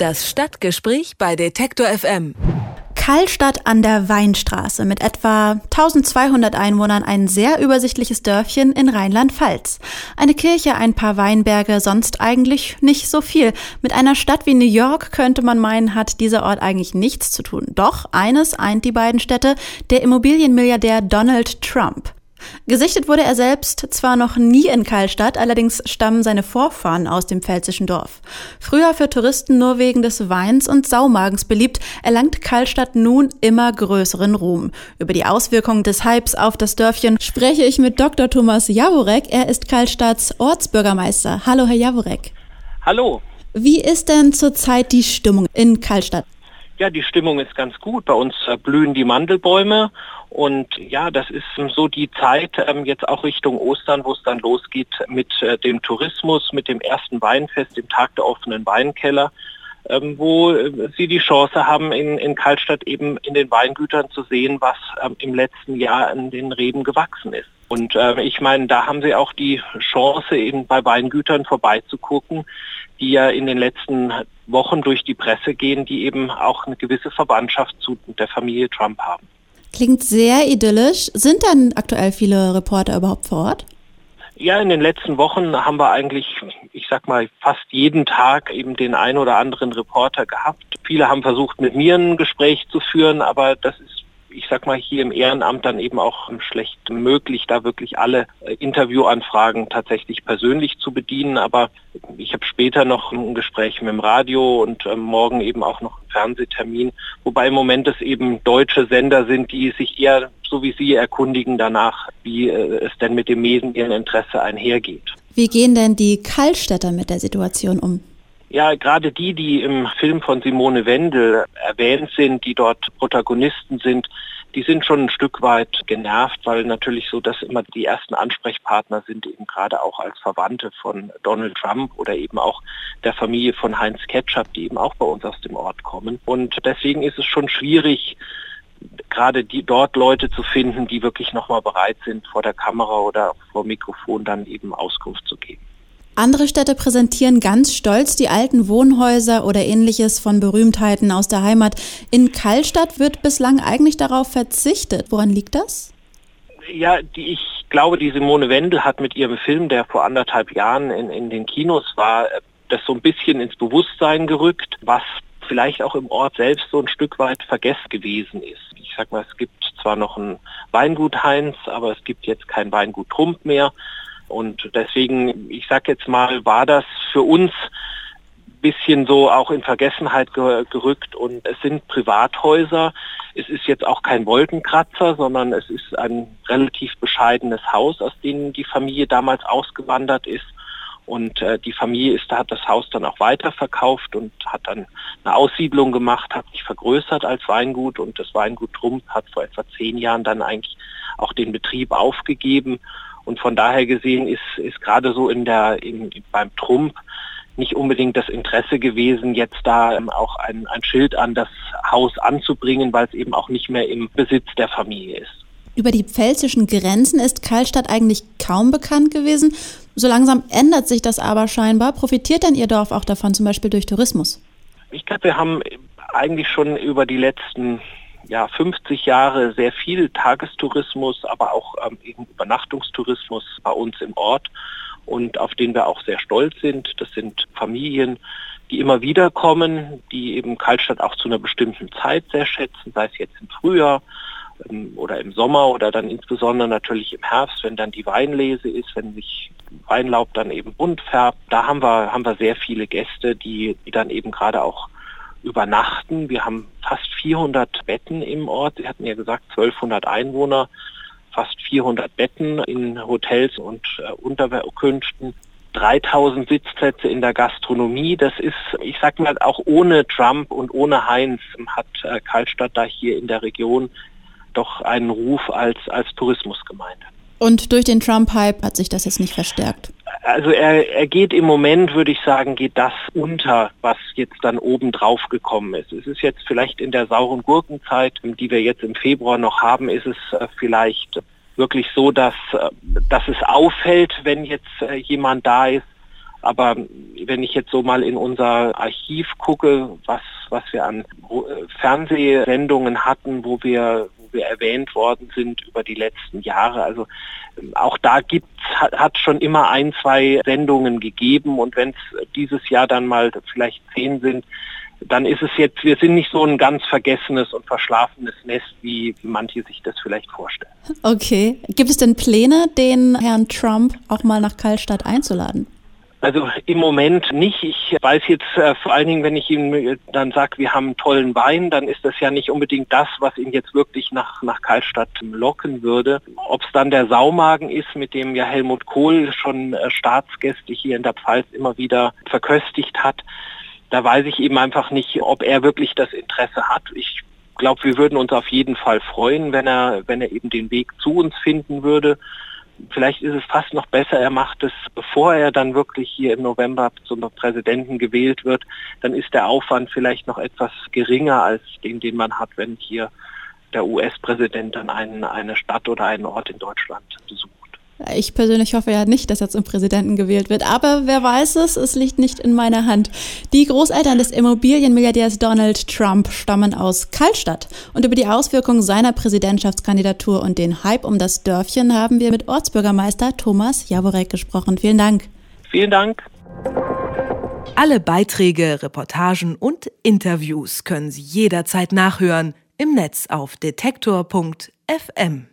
Das Stadtgespräch bei Detektor FM. Kallstadt an der Weinstraße mit etwa 1200 Einwohnern ein sehr übersichtliches Dörfchen in Rheinland-Pfalz. Eine Kirche, ein paar Weinberge, sonst eigentlich nicht so viel. Mit einer Stadt wie New York könnte man meinen, hat dieser Ort eigentlich nichts zu tun. Doch eines eint die beiden Städte, der Immobilienmilliardär Donald Trump. Gesichtet wurde er selbst zwar noch nie in Kallstadt, allerdings stammen seine Vorfahren aus dem pfälzischen Dorf. Früher für Touristen nur wegen des Weins und Saumagens beliebt, erlangt Kallstadt nun immer größeren Ruhm. Über die Auswirkungen des Hypes auf das Dörfchen spreche ich mit Dr. Thomas Jaworek. Er ist Kallstadts Ortsbürgermeister. Hallo, Herr Jaworek. Hallo. Wie ist denn zurzeit die Stimmung in Kallstadt? Ja, die Stimmung ist ganz gut. Bei uns äh, blühen die Mandelbäume und ja, das ist so die Zeit ähm, jetzt auch Richtung Ostern, wo es dann losgeht mit äh, dem Tourismus, mit dem ersten Weinfest, dem Tag der offenen Weinkeller, ähm, wo äh, Sie die Chance haben, in, in Kaltstadt eben in den Weingütern zu sehen, was ähm, im letzten Jahr an den Reben gewachsen ist. Und äh, ich meine, da haben Sie auch die Chance, eben bei Weingütern vorbeizugucken, die ja in den letzten Wochen durch die Presse gehen, die eben auch eine gewisse Verwandtschaft zu der Familie Trump haben. Klingt sehr idyllisch. Sind denn aktuell viele Reporter überhaupt vor Ort? Ja, in den letzten Wochen haben wir eigentlich, ich sag mal, fast jeden Tag eben den ein oder anderen Reporter gehabt. Viele haben versucht, mit mir ein Gespräch zu führen, aber das ist ich sag mal, hier im Ehrenamt dann eben auch schlecht möglich, da wirklich alle äh, Interviewanfragen tatsächlich persönlich zu bedienen. Aber ich habe später noch ein Gespräch mit dem Radio und äh, morgen eben auch noch einen Fernsehtermin, wobei im Moment es eben deutsche Sender sind, die sich eher so wie Sie erkundigen danach, wie äh, es denn mit dem Medieninteresse einhergeht. Wie gehen denn die Kallstädter mit der Situation um? Ja, gerade die, die im Film von Simone Wendel erwähnt sind, die dort Protagonisten sind, die sind schon ein Stück weit genervt, weil natürlich so, dass immer die ersten Ansprechpartner sind, eben gerade auch als Verwandte von Donald Trump oder eben auch der Familie von Heinz Ketchup, die eben auch bei uns aus dem Ort kommen. Und deswegen ist es schon schwierig, gerade die dort Leute zu finden, die wirklich nochmal bereit sind, vor der Kamera oder vor Mikrofon dann eben Auskunft zu geben. Andere Städte präsentieren ganz stolz die alten Wohnhäuser oder ähnliches von Berühmtheiten aus der Heimat. In Kallstadt wird bislang eigentlich darauf verzichtet. Woran liegt das? Ja, die, ich glaube, die Simone Wendel hat mit ihrem Film, der vor anderthalb Jahren in, in den Kinos war, das so ein bisschen ins Bewusstsein gerückt, was vielleicht auch im Ort selbst so ein Stück weit vergessen gewesen ist. Ich sag mal, es gibt zwar noch ein Weingut Heinz, aber es gibt jetzt kein Weingut Trump mehr. Und deswegen, ich sag jetzt mal, war das für uns bisschen so auch in Vergessenheit gerückt und es sind Privathäuser. Es ist jetzt auch kein Wolkenkratzer, sondern es ist ein relativ bescheidenes Haus, aus dem die Familie damals ausgewandert ist. Und äh, die Familie ist, hat das Haus dann auch weiterverkauft und hat dann eine Aussiedlung gemacht, hat sich vergrößert als Weingut und das Weingut Trump hat vor etwa zehn Jahren dann eigentlich auch den Betrieb aufgegeben und von daher gesehen ist, ist gerade so in der, in, beim Trump nicht unbedingt das Interesse gewesen, jetzt da ähm, auch ein, ein Schild an das Haus anzubringen, weil es eben auch nicht mehr im Besitz der Familie ist. Über die pfälzischen Grenzen ist Karlstadt eigentlich kaum bekannt gewesen. So langsam ändert sich das aber scheinbar. Profitiert denn Ihr Dorf auch davon, zum Beispiel durch Tourismus? Ich glaube, wir haben eigentlich schon über die letzten ja, 50 Jahre sehr viel Tagestourismus, aber auch ähm, eben Übernachtungstourismus bei uns im Ort und auf den wir auch sehr stolz sind. Das sind Familien, die immer wieder kommen, die eben Kaltstadt auch zu einer bestimmten Zeit sehr schätzen, sei es jetzt im Frühjahr ähm, oder im Sommer oder dann insbesondere natürlich im Herbst, wenn dann die Weinlese ist, wenn sich Weinlaub dann eben bunt färbt. Da haben wir, haben wir sehr viele Gäste, die, die dann eben gerade auch übernachten. Wir haben fast 400 Betten im Ort. Sie hatten ja gesagt 1200 Einwohner, fast 400 Betten in Hotels und äh, Unterkünften. 3000 Sitzplätze in der Gastronomie. Das ist, ich sag mal, auch ohne Trump und ohne Heinz hat äh, Karlstadt da hier in der Region doch einen Ruf als, als Tourismusgemeinde. Und durch den Trump-Hype hat sich das jetzt nicht verstärkt? Also er, er geht im Moment, würde ich sagen, geht das unter, was jetzt dann oben drauf gekommen ist. Es ist jetzt vielleicht in der sauren Gurkenzeit, die wir jetzt im Februar noch haben, ist es äh, vielleicht wirklich so, dass, äh, dass es auffällt, wenn jetzt äh, jemand da ist. Aber wenn ich jetzt so mal in unser Archiv gucke, was, was wir an Fernsehsendungen hatten, wo wir, wir erwähnt worden sind über die letzten Jahre, also ähm, auch da gibt's, hat schon immer ein, zwei Sendungen gegeben und wenn es dieses Jahr dann mal vielleicht zehn sind, dann ist es jetzt, wir sind nicht so ein ganz vergessenes und verschlafenes Nest, wie manche sich das vielleicht vorstellen. Okay. Gibt es denn Pläne, den Herrn Trump auch mal nach Kaltstadt einzuladen? Also im Moment nicht. Ich weiß jetzt äh, vor allen Dingen, wenn ich ihm äh, dann sage, wir haben einen tollen Wein, dann ist das ja nicht unbedingt das, was ihn jetzt wirklich nach, nach Karlstadt locken würde. Ob es dann der Saumagen ist, mit dem ja Helmut Kohl schon äh, Staatsgäste hier in der Pfalz immer wieder verköstigt hat, da weiß ich eben einfach nicht, ob er wirklich das Interesse hat. Ich glaube, wir würden uns auf jeden Fall freuen, wenn er, wenn er eben den Weg zu uns finden würde. Vielleicht ist es fast noch besser, er macht es, bevor er dann wirklich hier im November zum Präsidenten gewählt wird. Dann ist der Aufwand vielleicht noch etwas geringer als den, den man hat, wenn hier der US-Präsident dann einen, eine Stadt oder einen Ort in Deutschland besucht. Ich persönlich hoffe ja nicht, dass er zum Präsidenten gewählt wird, aber wer weiß es, es liegt nicht in meiner Hand. Die Großeltern des Immobilienmilliardärs Donald Trump stammen aus Kaltstadt und über die Auswirkungen seiner Präsidentschaftskandidatur und den Hype um das Dörfchen haben wir mit Ortsbürgermeister Thomas Jaworek gesprochen. Vielen Dank. Vielen Dank. Alle Beiträge, Reportagen und Interviews können Sie jederzeit nachhören im Netz auf detektor.fm.